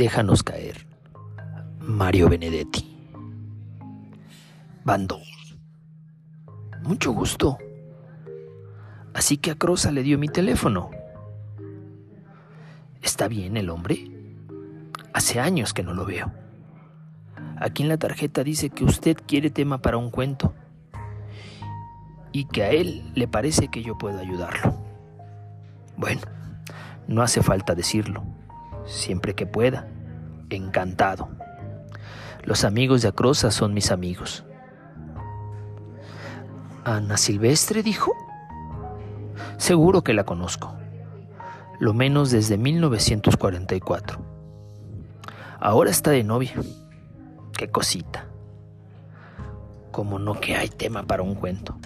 Déjanos caer. Mario Benedetti. Van dos. Mucho gusto. Así que a Crosa le dio mi teléfono. ¿Está bien el hombre? Hace años que no lo veo. Aquí en la tarjeta dice que usted quiere tema para un cuento y que a él le parece que yo puedo ayudarlo. Bueno, no hace falta decirlo. Siempre que pueda. Encantado. Los amigos de Acrosa son mis amigos. ¿Ana Silvestre dijo? Seguro que la conozco. Lo menos desde 1944. Ahora está de novia. Qué cosita. Como no que hay tema para un cuento.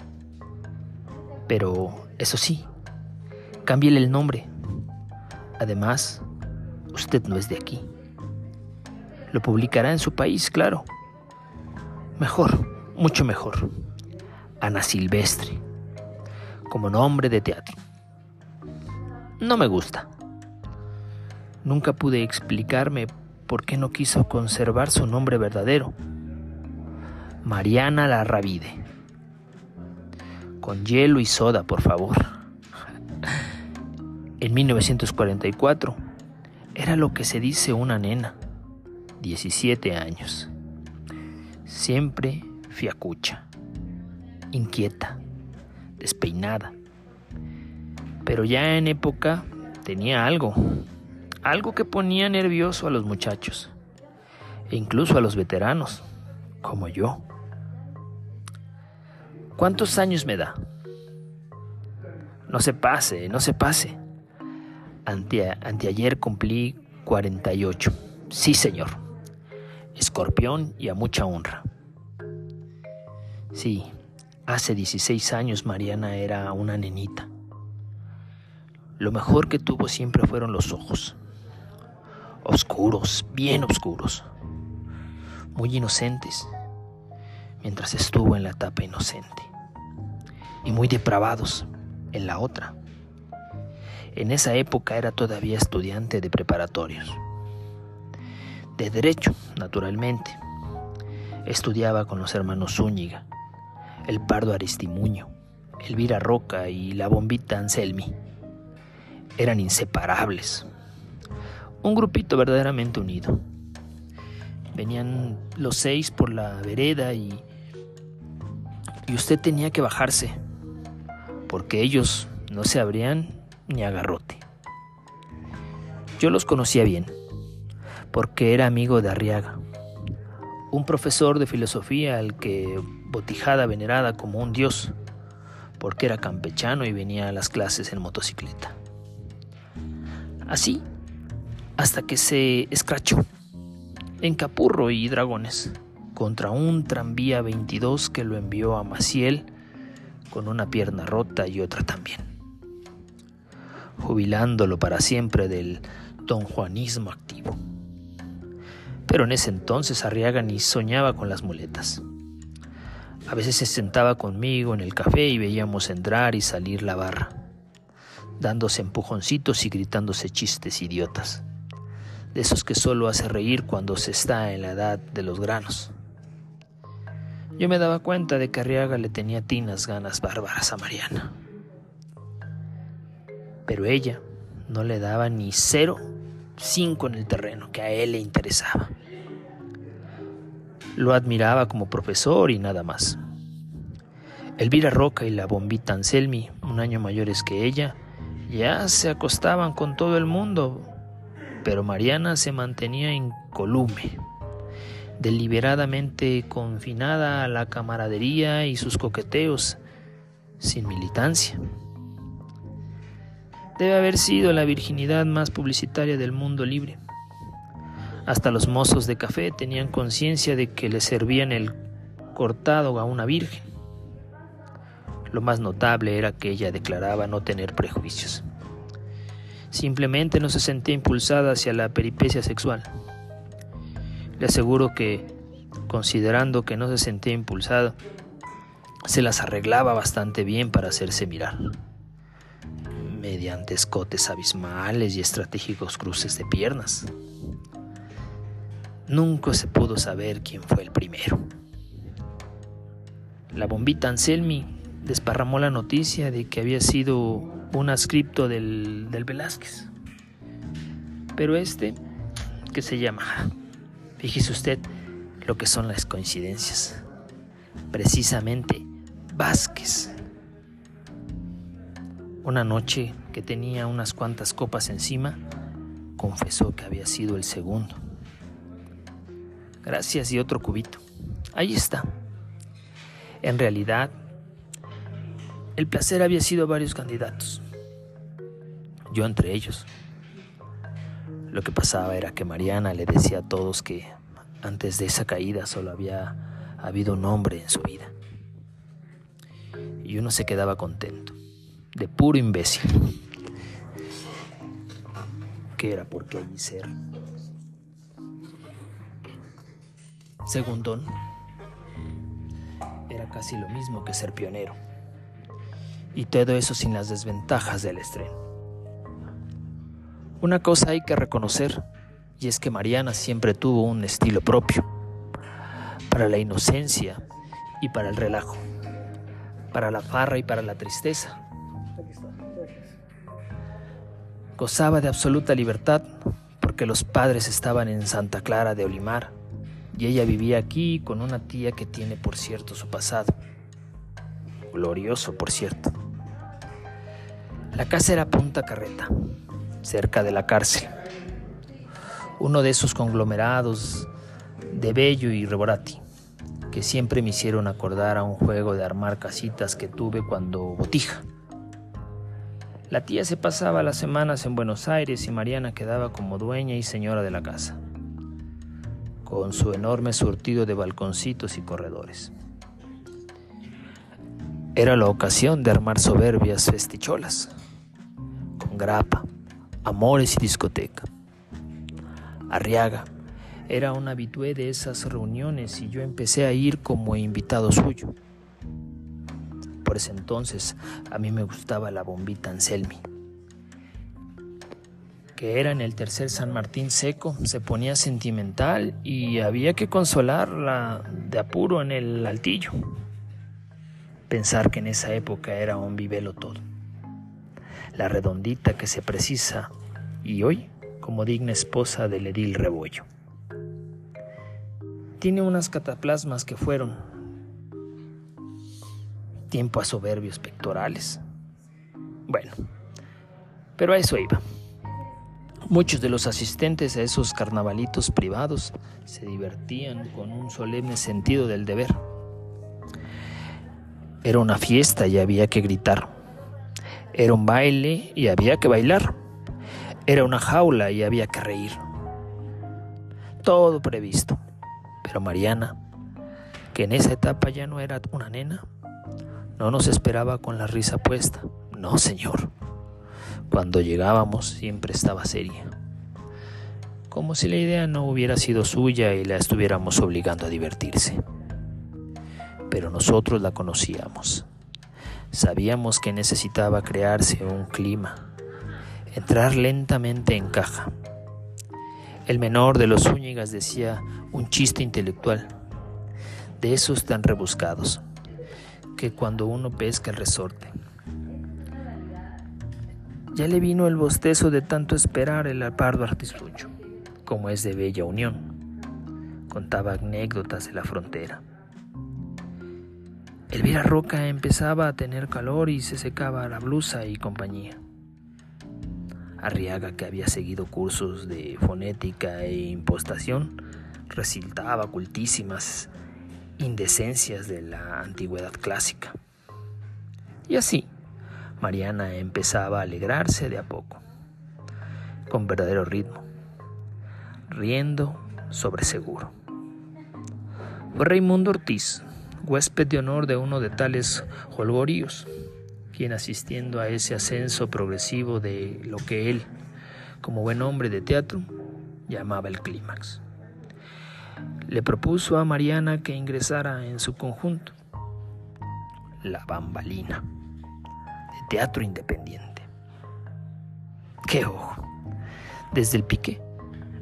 Pero, eso sí, cámbiele el nombre. Además, usted no es de aquí. Lo publicará en su país, claro. Mejor, mucho mejor. Ana Silvestre, como nombre de teatro. No me gusta. Nunca pude explicarme por qué no quiso conservar su nombre verdadero. Mariana Larravide. Con hielo y soda, por favor. En 1944 era lo que se dice una nena, 17 años. Siempre fiacucha, inquieta, despeinada. Pero ya en época tenía algo, algo que ponía nervioso a los muchachos, e incluso a los veteranos, como yo. ¿Cuántos años me da? No se pase, no se pase. Ante, anteayer cumplí 48. Sí, señor. Escorpión y a mucha honra. Sí, hace 16 años Mariana era una nenita. Lo mejor que tuvo siempre fueron los ojos oscuros, bien oscuros, muy inocentes, mientras estuvo en la etapa inocente, y muy depravados en la otra. En esa época era todavía estudiante de preparatorios, de derecho, naturalmente. Estudiaba con los hermanos Zúñiga, el Pardo Aristimuño, Elvira Roca y la bombita Anselmi. Eran inseparables, un grupito verdaderamente unido. Venían los seis por la vereda y, y usted tenía que bajarse, porque ellos no se abrían ni agarrote. Yo los conocía bien, porque era amigo de Arriaga, un profesor de filosofía al que Botijada venerada como un dios, porque era campechano y venía a las clases en motocicleta. Así hasta que se escrachó en Capurro y Dragones contra un tranvía 22 que lo envió a Maciel con una pierna rota y otra también, jubilándolo para siempre del don Juanismo activo. Pero en ese entonces Arriaga ni soñaba con las muletas. A veces se sentaba conmigo en el café y veíamos entrar y salir la barra, dándose empujoncitos y gritándose chistes idiotas de esos que solo hace reír cuando se está en la edad de los granos. Yo me daba cuenta de que Arriaga le tenía tinas ganas bárbaras a Mariana. Pero ella no le daba ni cero cinco en el terreno que a él le interesaba. Lo admiraba como profesor y nada más. Elvira Roca y la bombita Anselmi, un año mayores que ella, ya se acostaban con todo el mundo pero Mariana se mantenía incolume, deliberadamente confinada a la camaradería y sus coqueteos, sin militancia. Debe haber sido la virginidad más publicitaria del mundo libre. Hasta los mozos de café tenían conciencia de que le servían el cortado a una virgen. Lo más notable era que ella declaraba no tener prejuicios. Simplemente no se sentía impulsada hacia la peripecia sexual. Le aseguro que, considerando que no se sentía impulsada, se las arreglaba bastante bien para hacerse mirar, mediante escotes abismales y estratégicos cruces de piernas. Nunca se pudo saber quién fue el primero. La bombita Anselmi desparramó la noticia de que había sido un ascripto del, del Velázquez. Pero este, que se llama, fíjese usted lo que son las coincidencias. Precisamente Vázquez. Una noche que tenía unas cuantas copas encima, confesó que había sido el segundo. Gracias y otro cubito. Ahí está. En realidad, el placer había sido varios candidatos. Yo entre ellos. Lo que pasaba era que Mariana le decía a todos que antes de esa caída solo había habido un hombre en su vida. Y uno se quedaba contento, de puro imbécil. Que era porque allí ser. Segundón era casi lo mismo que ser pionero. Y todo eso sin las desventajas del estreno. Una cosa hay que reconocer, y es que Mariana siempre tuvo un estilo propio, para la inocencia y para el relajo, para la farra y para la tristeza. Gozaba de absoluta libertad porque los padres estaban en Santa Clara de Olimar y ella vivía aquí con una tía que tiene por cierto su pasado. Glorioso, por cierto. La casa era Punta Carreta, cerca de la cárcel. Uno de esos conglomerados de Bello y Reborati, que siempre me hicieron acordar a un juego de armar casitas que tuve cuando botija. La tía se pasaba las semanas en Buenos Aires y Mariana quedaba como dueña y señora de la casa con su enorme surtido de balconcitos y corredores. Era la ocasión de armar soberbias festicholas, con grapa, amores y discoteca. Arriaga era un habitué de esas reuniones y yo empecé a ir como invitado suyo. Por ese entonces a mí me gustaba la bombita Anselmi que era en el tercer San Martín seco, se ponía sentimental y había que consolarla de apuro en el altillo. Pensar que en esa época era un vivelo todo. La redondita que se precisa y hoy como digna esposa del edil Rebollo. Tiene unas cataplasmas que fueron tiempo a soberbios pectorales. Bueno, pero a eso iba. Muchos de los asistentes a esos carnavalitos privados se divertían con un solemne sentido del deber. Era una fiesta y había que gritar. Era un baile y había que bailar. Era una jaula y había que reír. Todo previsto. Pero Mariana, que en esa etapa ya no era una nena, no nos esperaba con la risa puesta. No, señor. Cuando llegábamos siempre estaba seria, como si la idea no hubiera sido suya y la estuviéramos obligando a divertirse. Pero nosotros la conocíamos. Sabíamos que necesitaba crearse un clima, entrar lentamente en caja. El menor de los Zúñigas decía un chiste intelectual, de esos tan rebuscados, que cuando uno pesca el resorte, ya le vino el bostezo de tanto esperar el pardo artistucho, como es de bella unión. Contaba anécdotas de la frontera. Elvira Roca empezaba a tener calor y se secaba la blusa y compañía. Arriaga, que había seguido cursos de fonética e impostación, recitaba cultísimas indecencias de la antigüedad clásica. Y así, Mariana empezaba a alegrarse de a poco, con verdadero ritmo, riendo sobre seguro. Fue Raimundo Ortiz, huésped de honor de uno de tales holgoríos, quien asistiendo a ese ascenso progresivo de lo que él, como buen hombre de teatro, llamaba el clímax. Le propuso a Mariana que ingresara en su conjunto, la bambalina teatro independiente. ¡Qué ojo! Desde el pique,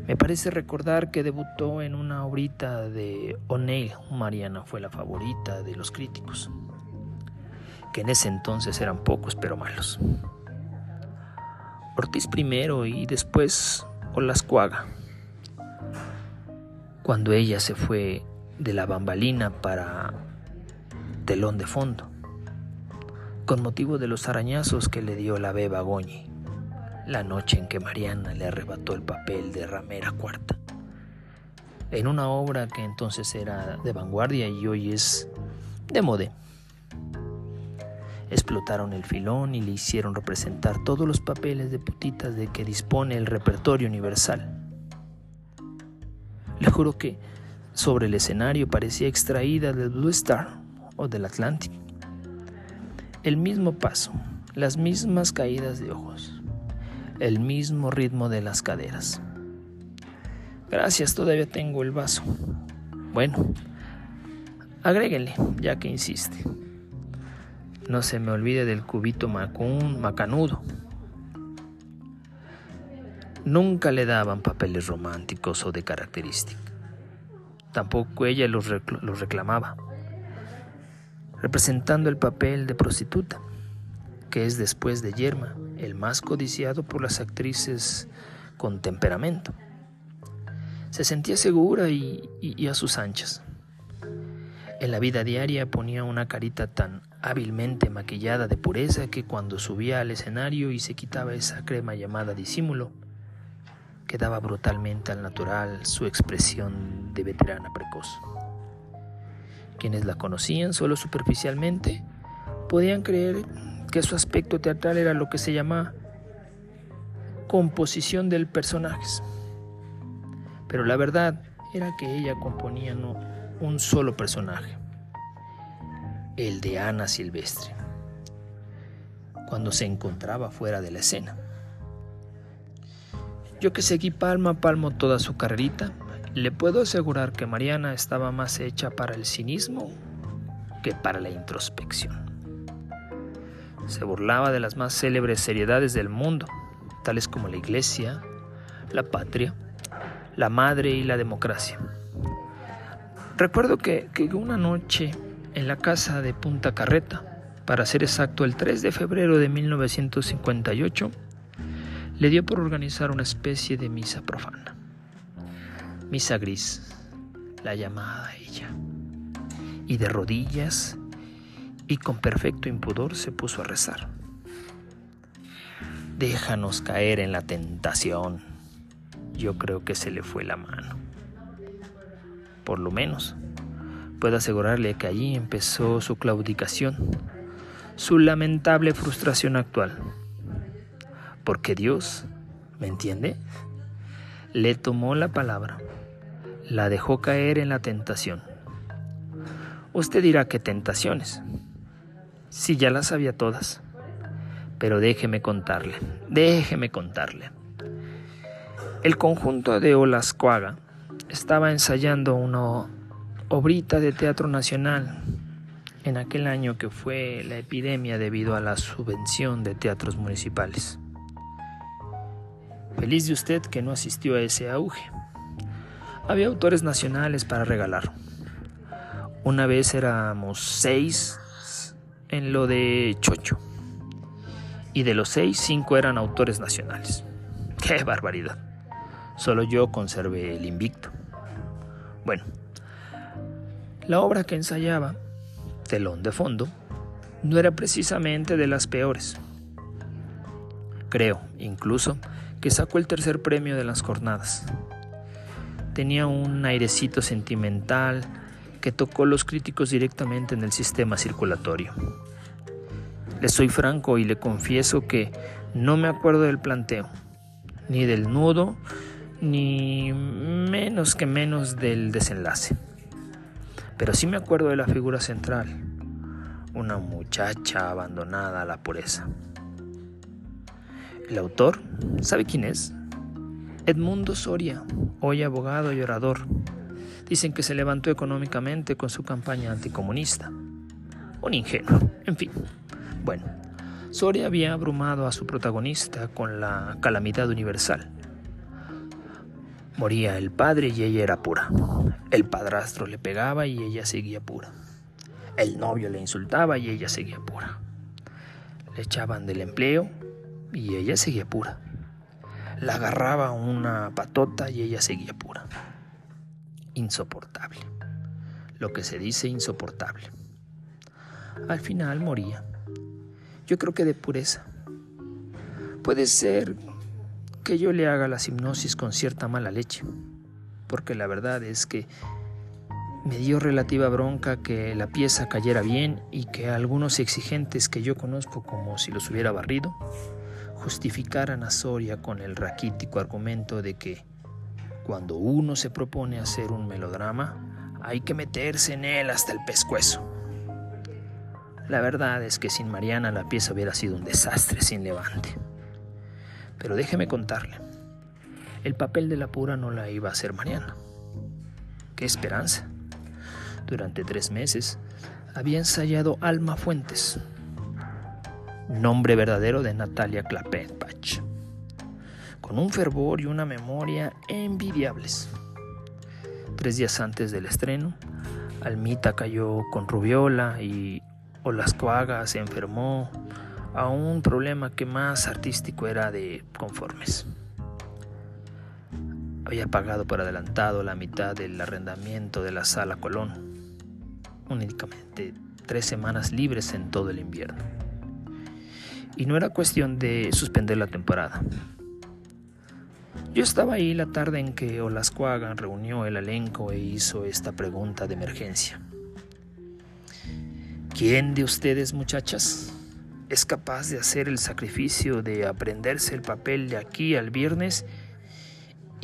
Me parece recordar que debutó en una obrita de O'Neill. Mariana fue la favorita de los críticos, que en ese entonces eran pocos pero malos. Ortiz primero y después Olascuaga. Cuando ella se fue de la bambalina para telón de fondo, con motivo de los arañazos que le dio la beba Goñi la noche en que Mariana le arrebató el papel de ramera cuarta, en una obra que entonces era de vanguardia y hoy es de mode. Explotaron el filón y le hicieron representar todos los papeles de putitas de que dispone el repertorio universal. Le juro que sobre el escenario parecía extraída del Blue Star o del Atlantic. El mismo paso, las mismas caídas de ojos, el mismo ritmo de las caderas. Gracias, todavía tengo el vaso. Bueno, agréguenle, ya que insiste. No se me olvide del cubito macún, macanudo. Nunca le daban papeles románticos o de característica. Tampoco ella los, reclamaba, representando el papel de prostituta, que es después de Yerma el más codiciado por las actrices con temperamento. Se sentía segura y, a sus anchas. En la vida diaria ponía una carita tan hábilmente maquillada de pureza que cuando subía al escenario y se quitaba esa crema llamada disimulo, quedaba brutalmente al natural su expresión de veterana precoz. Quienes la conocían solo superficialmente podían creer que su aspecto teatral era lo que se llama composición del personaje. Pero la verdad era que ella componía no un solo personaje, el de Ana Silvestre, cuando se encontraba fuera de la escena. Yo que seguí palmo a palmo toda su carrerita, le puedo asegurar que Mariana estaba más hecha para el cinismo que para la introspección. Se burlaba de las más célebres seriedades del mundo, tales como la iglesia, la patria, la madre y la democracia. Recuerdo que, una noche en la casa de Punta Carreta, para ser exacto el 3 de febrero de 1958, le dio por organizar una especie de misa profana. Misa gris, la llamada ella. Y de rodillas y con perfecto impudor se puso a rezar. Déjanos caer en la tentación. Yo creo que se le fue la mano. Por lo menos, puedo asegurarle que allí empezó su claudicación, su lamentable frustración actual. Porque Dios, ¿me entiende? Le tomó la palabra, la dejó caer en la tentación. Usted dirá que tentaciones. Sí, ya las sabía todas. Pero déjeme contarle, déjeme contarle. El conjunto de Olascuaga estaba ensayando una obrita de teatro nacional en aquel año que fue la epidemia debido a la subvención de teatros municipales. Feliz de usted que no asistió a ese auge. Había autores nacionales para regalar. Una vez éramos seis en lo de Chocho. Y de los seis, cinco eran autores nacionales. ¡Qué barbaridad! Solo yo conservé el invicto. Bueno, la obra que ensayaba, Telón de Fondo, no era precisamente de las peores. Creo, incluso, que sacó el tercer premio de las jornadas. Tenía un airecito sentimental, que tocó los críticos directamente en el sistema circulatorio. Le soy franco y le confieso que no me acuerdo del planteo, ni del nudo, ni menos que menos del desenlace. Pero sí me acuerdo de la figura central, una muchacha abandonada a la pureza. El autor, ¿sabe quién es? Edmundo Soria, hoy abogado y orador, Dicen que se levantó económicamente con su campaña anticomunista. Un ingenuo, en fin. Bueno, Soria había abrumado a su protagonista con la calamidad universal. Moría el padre y ella era pura. El padrastro le pegaba y ella seguía pura. El novio le insultaba y ella seguía pura. Le echaban del empleo y ella seguía pura. La agarraba una patota y ella seguía pura. Insoportable. Lo que se dice insoportable. Al final moría. Yo creo que de pureza. Puede ser que yo le haga las hipnosis con cierta mala leche, porque la verdad es que me dio relativa bronca que la pieza cayera bien y que algunos exigentes que yo conozco como si los hubiera barrido justificaran a Soria con el raquítico argumento de que cuando uno se propone hacer un melodrama hay que meterse en él hasta el pescuezo. La verdad es que sin Mariana la pieza hubiera sido un desastre sin levante. Pero déjeme contarle, el papel de la pura no la iba a hacer Mariana. ¡Qué esperanza! Durante tres meses había ensayado Alma Fuentes, nombre verdadero de Natalia Clapetbach, con un fervor y una memoria envidiables. Tres días antes del estreno, Almita cayó con rubiola y Olascoaga se enfermó a un problema que más artístico era de conformes. Había pagado por adelantado la mitad del arrendamiento de la sala Colón, únicamente tres semanas libres en todo el invierno. Y no era cuestión de suspender la temporada. Yo estaba ahí la tarde en que Olascuaga reunió el elenco e hizo esta pregunta de emergencia. ¿Quién de ustedes, muchachas, es capaz de hacer el sacrificio de aprenderse el papel de aquí al viernes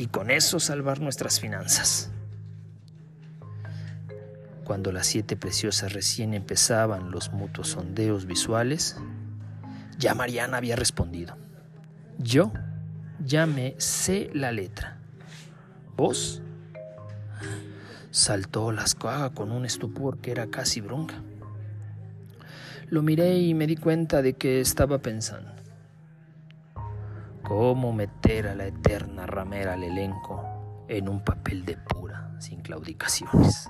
y con eso salvar nuestras finanzas. Cuando las siete preciosas recién empezaban los mutuos sondeos visuales, ya Mariana había respondido. Yo ya me sé la letra. ¿Vos? Saltó las coagas con un estupor que era casi bronca. Lo miré y me di cuenta de que estaba pensando. ¿Cómo meter a la eterna ramera al elenco en un papel de pura, sin claudicaciones?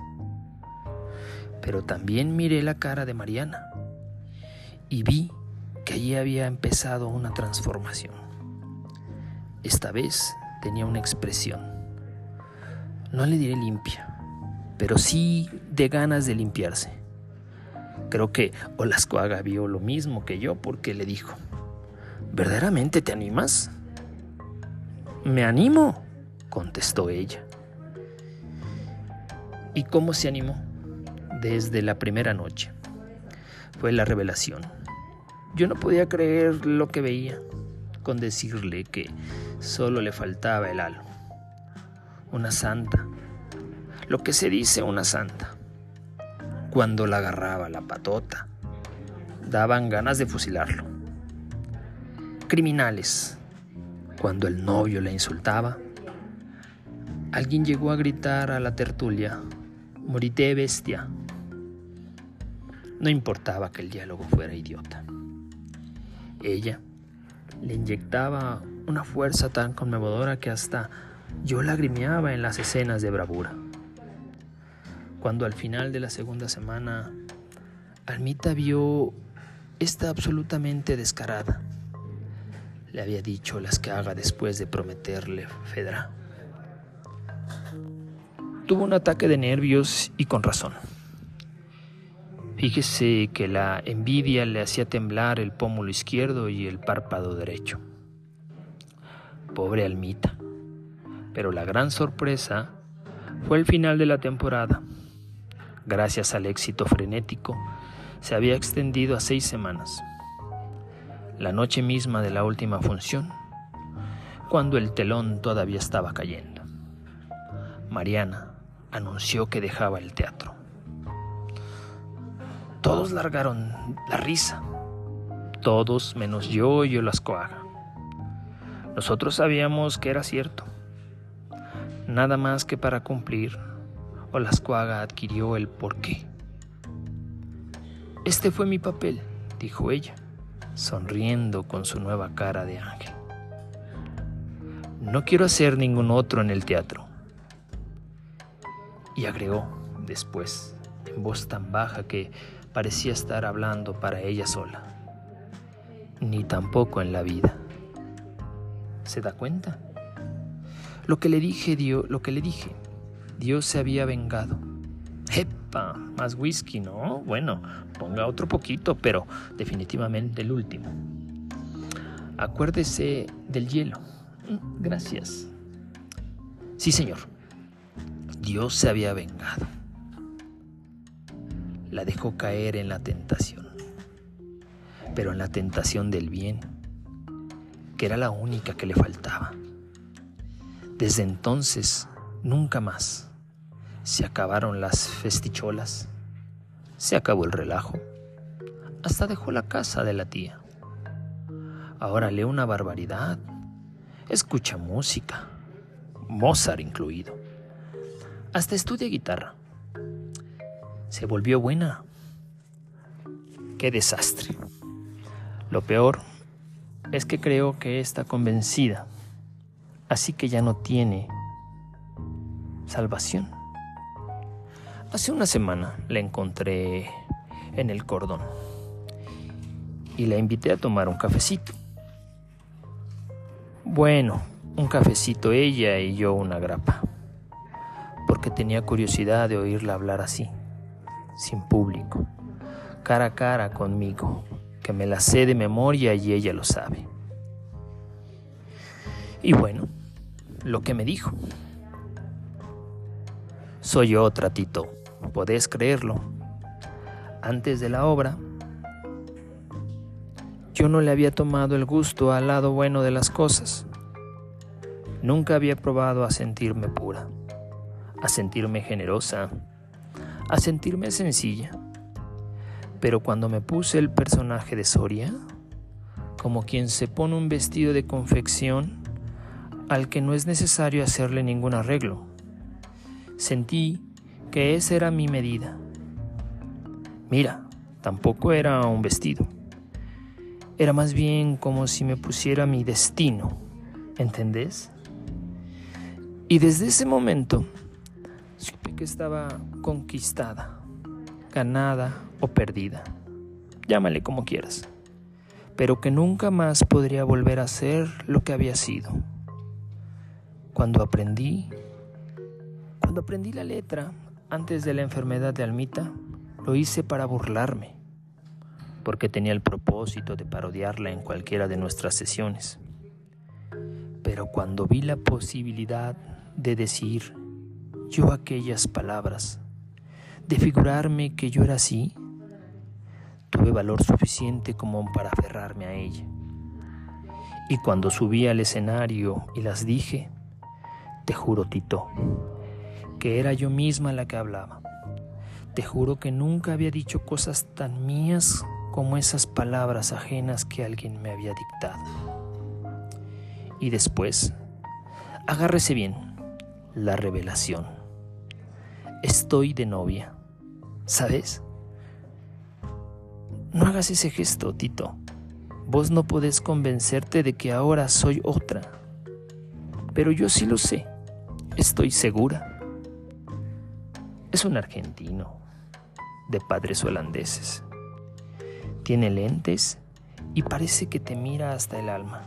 Pero también miré la cara de Mariana y vi allí había empezado una transformación. Esta vez tenía una expresión. No le diré limpia, pero sí de ganas de limpiarse. Creo que Olascoaga vio lo mismo que yo porque le dijo, ¿verdaderamente te animas? Me animo, contestó ella. ¿Y cómo se animó? Desde la primera noche. Fue la revelación. Yo no podía creer lo que veía, con decirle que solo le faltaba el halo. Una santa. Lo que se dice una santa cuando la agarraba la patota. Daban ganas de fusilarlo. Criminales, cuando el novio la insultaba. Alguien llegó a gritar a la tertulia, morite bestia. No importaba que el diálogo fuera idiota. Ella le inyectaba una fuerza tan conmovedora que hasta yo lagrimeaba en las escenas de bravura. Cuando al final de la segunda semana Almita vio esta absolutamente descarada, le había dicho las que haga después de prometerle Fedra. Tuvo un ataque de nervios y con razón. Fíjese que la envidia le hacía temblar el pómulo izquierdo y el párpado derecho. Pobre Almita. Pero la gran sorpresa fue el final de la temporada gracias al éxito frenético, se había extendido a seis semanas. La noche misma de la última función, cuando el telón todavía estaba cayendo. Mariana anunció que dejaba el teatro. Todos largaron la risa, todos menos yo y Olascoaga. Nosotros sabíamos que era cierto, nada más que para cumplir Olascuaga adquirió el porqué. Este fue mi papel, dijo ella, sonriendo con su nueva cara de ángel. No quiero hacer ningún otro en el teatro. Y agregó después, en voz tan baja que parecía estar hablando para ella sola. Ni tampoco en la vida. ¿Se da cuenta? Lo que le dije, Dios, lo que le dije, Dios se había vengado. ¡Epa! Más whisky, ¿no? Bueno, ponga otro poquito, pero definitivamente el último. Acuérdese del hielo. Mm, gracias. Sí, señor. Dios se había vengado. La dejó caer en la tentación, pero en la tentación del bien, que era la única que le faltaba. Desde entonces, nunca más. Se acabaron las festicholas, se acabó el relajo, hasta dejó la casa de la tía. Ahora lee una barbaridad, escucha música, Mozart incluido, hasta estudia guitarra. Se volvió buena. Qué desastre. Lo peor es que creo que está convencida así que ya no tiene salvación. Hace una semana la encontré en el cordón y la invité a tomar un cafecito. Bueno, un cafecito ella y yo una grapa, porque tenía curiosidad de oírla hablar así, sin público, cara a cara conmigo, que me la sé de memoria y ella lo sabe. Y bueno, lo que me dijo. Soy otra, Tito, podés creerlo. Antes de la obra, yo no le había tomado el gusto al lado bueno de las cosas. Nunca había probado a sentirme pura, a sentirme generosa, a sentirme sencilla. Pero cuando me puse el personaje de Soria, como quien se pone un vestido de confección, al que no es necesario hacerle ningún arreglo. Sentí que esa era mi medida. Mira, tampoco era un vestido. Era más bien como si me pusiera mi destino, ¿entendés? Y desde ese momento estaba conquistada, ganada o perdida. Llámale como quieras, pero que nunca más podría volver a ser lo que había sido. Cuando aprendí, cuando aprendí la letra antes de la enfermedad de Almita, lo hice para burlarme, porque tenía el propósito de parodiarla en cualquiera de nuestras sesiones. Pero cuando vi la posibilidad de decir yo aquellas palabras, de figurarme que yo era así, tuve valor suficiente como para aferrarme a ella. Y cuando subí al escenario y las dije, te juro, Tito, que era yo misma la que hablaba. Te juro que nunca había dicho cosas tan mías como esas palabras ajenas que alguien me había dictado. Y después, agárrese bien, la revelación. Estoy de novia, ¿sabes? No hagas ese gesto, Tito. Vos no podés convencerte de que ahora soy otra. Pero yo sí lo sé. Estoy segura. Es un argentino, de padres holandeses. Tiene lentes y parece que te mira hasta el alma.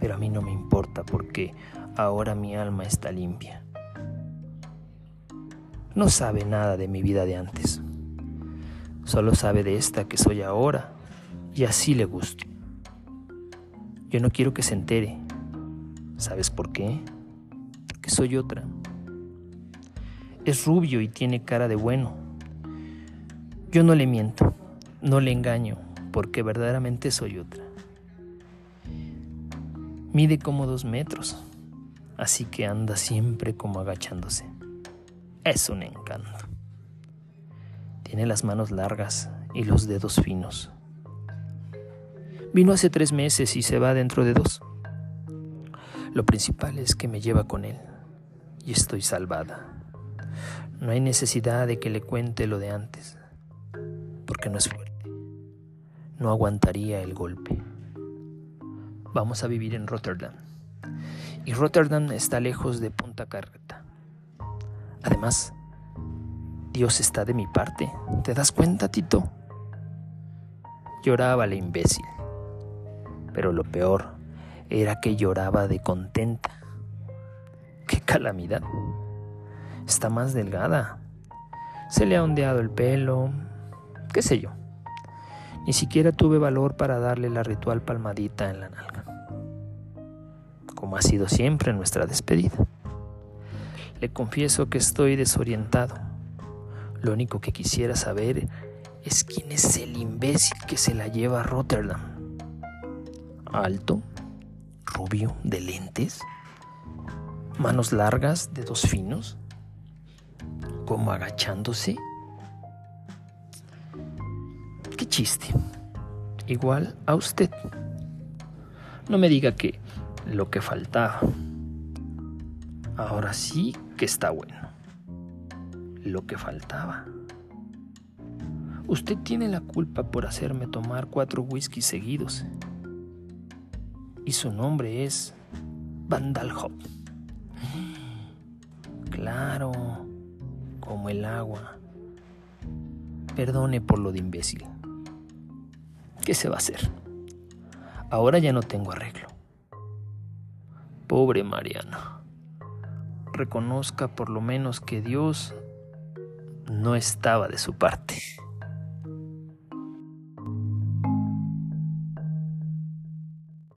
Pero a mí no me importa porque ahora mi alma está limpia. No sabe nada de mi vida de antes. Solo sabe de esta que soy ahora y así le gusto. Yo no quiero que se entere. ¿Sabes por qué? soy otra. Es rubio y tiene cara de bueno. Yo no le miento, no le engaño, porque verdaderamente soy otra. Mide como dos metros, así que anda siempre como agachándose. Es un encanto. Tiene las manos largas y los dedos finos. Vino hace tres meses y se va dentro de dos. Lo principal es que me lleva con él y estoy salvada. No hay necesidad de que le cuente lo de antes, porque no es fuerte. No aguantaría el golpe. Vamos a vivir en Rotterdam. Y Rotterdam está lejos de Punta Carreta. Además, Dios está de mi parte. ¿Te das cuenta, Tito? Lloraba la imbécil. Pero lo peor era que lloraba de contenta. ¡Qué calamidad! Está más delgada. Se le ha ondeado el pelo. ¿Qué sé yo? Ni siquiera tuve valor para darle la ritual palmadita en la nalga. Como ha sido siempre nuestra despedida. Le confieso que estoy desorientado. Lo único que quisiera saber es quién es el imbécil que se la lleva a Rotterdam. Alto, rubio, de lentes, manos largas, dedos finos, como agachándose. Qué chiste. Igual a usted. No me diga que lo que faltaba. Ahora sí que está bueno. Lo que faltaba. Usted tiene la culpa por hacerme tomar cuatro whiskies seguidos. Y su nombre es Vandalhop. Claro, como el agua. Perdone por lo de imbécil. ¿Qué se va a hacer? Ahora ya no tengo arreglo. Pobre Mariana. Reconozca por lo menos que Dios no estaba de su parte.